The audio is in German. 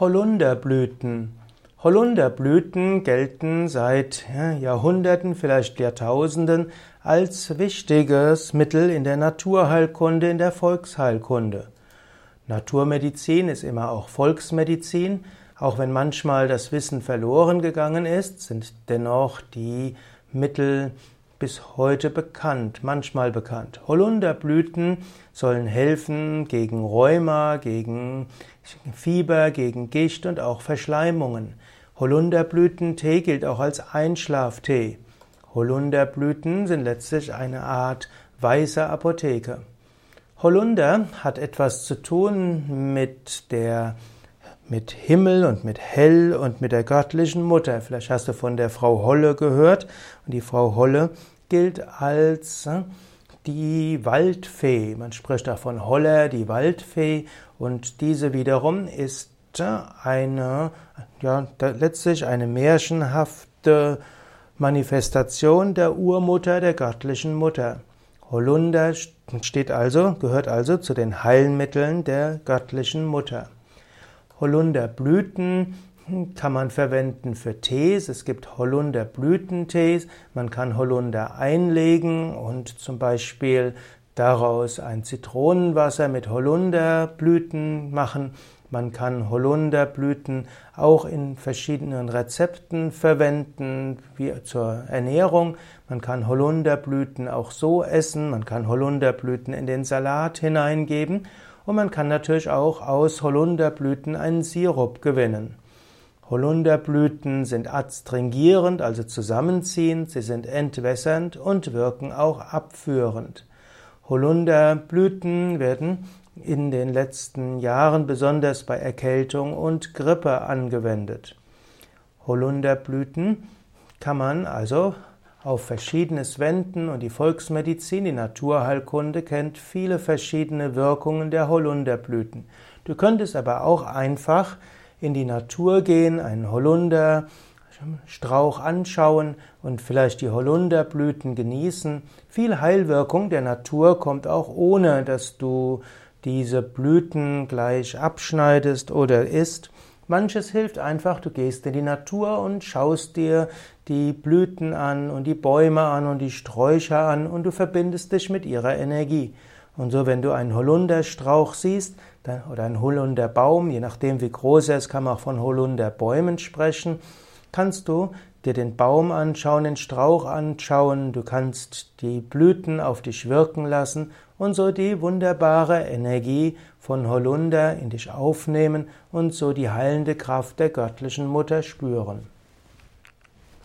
Holunderblüten. Holunderblüten gelten seit Jahrhunderten, vielleicht Jahrtausenden als wichtiges Mittel in der Naturheilkunde, in der Volksheilkunde. Naturmedizin ist immer auch Volksmedizin. Auch wenn manchmal das Wissen verloren gegangen ist, sind dennoch die Mittel bis heute bekannt, manchmal bekannt. Holunderblüten sollen helfen gegen Rheuma, gegen Fieber, gegen Gicht und auch Verschleimungen. Holunderblütentee gilt auch als Einschlaftee. Holunderblüten sind letztlich eine Art weiße Apotheke. Holunder hat etwas zu tun mit der mit Himmel und mit Hell und mit der göttlichen Mutter. Vielleicht hast du von der Frau Holle gehört. Und die Frau Holle gilt als äh, die Waldfee. Man spricht davon Holler, die Waldfee. Und diese wiederum ist äh, eine, ja, letztlich eine märchenhafte Manifestation der Urmutter, der göttlichen Mutter. Holunder steht also, gehört also zu den Heilmitteln der göttlichen Mutter. Holunderblüten kann man verwenden für Tees. Es gibt Holunderblütentees. Man kann Holunder einlegen und zum Beispiel daraus ein Zitronenwasser mit Holunderblüten machen. Man kann Holunderblüten auch in verschiedenen Rezepten verwenden, wie zur Ernährung. Man kann Holunderblüten auch so essen. Man kann Holunderblüten in den Salat hineingeben. Und man kann natürlich auch aus Holunderblüten einen Sirup gewinnen. Holunderblüten sind adstringierend, also zusammenziehend, sie sind entwässernd und wirken auch abführend. Holunderblüten werden in den letzten Jahren besonders bei Erkältung und Grippe angewendet. Holunderblüten kann man also auf Verschiedenes wenden und die Volksmedizin, die Naturheilkunde kennt viele verschiedene Wirkungen der Holunderblüten. Du könntest aber auch einfach in die Natur gehen, einen Holunderstrauch anschauen und vielleicht die Holunderblüten genießen. Viel Heilwirkung der Natur kommt auch ohne, dass du diese Blüten gleich abschneidest oder isst. Manches hilft einfach, du gehst in die Natur und schaust dir die Blüten an und die Bäume an und die Sträucher an und du verbindest dich mit ihrer Energie. Und so, wenn du einen Holunderstrauch siehst oder einen Holunderbaum, je nachdem wie groß er ist, kann man auch von Holunderbäumen sprechen, kannst du dir den Baum anschauen, den Strauch anschauen, du kannst die Blüten auf dich wirken lassen und so die wunderbare Energie von Holunder in dich aufnehmen und so die heilende Kraft der göttlichen Mutter spüren.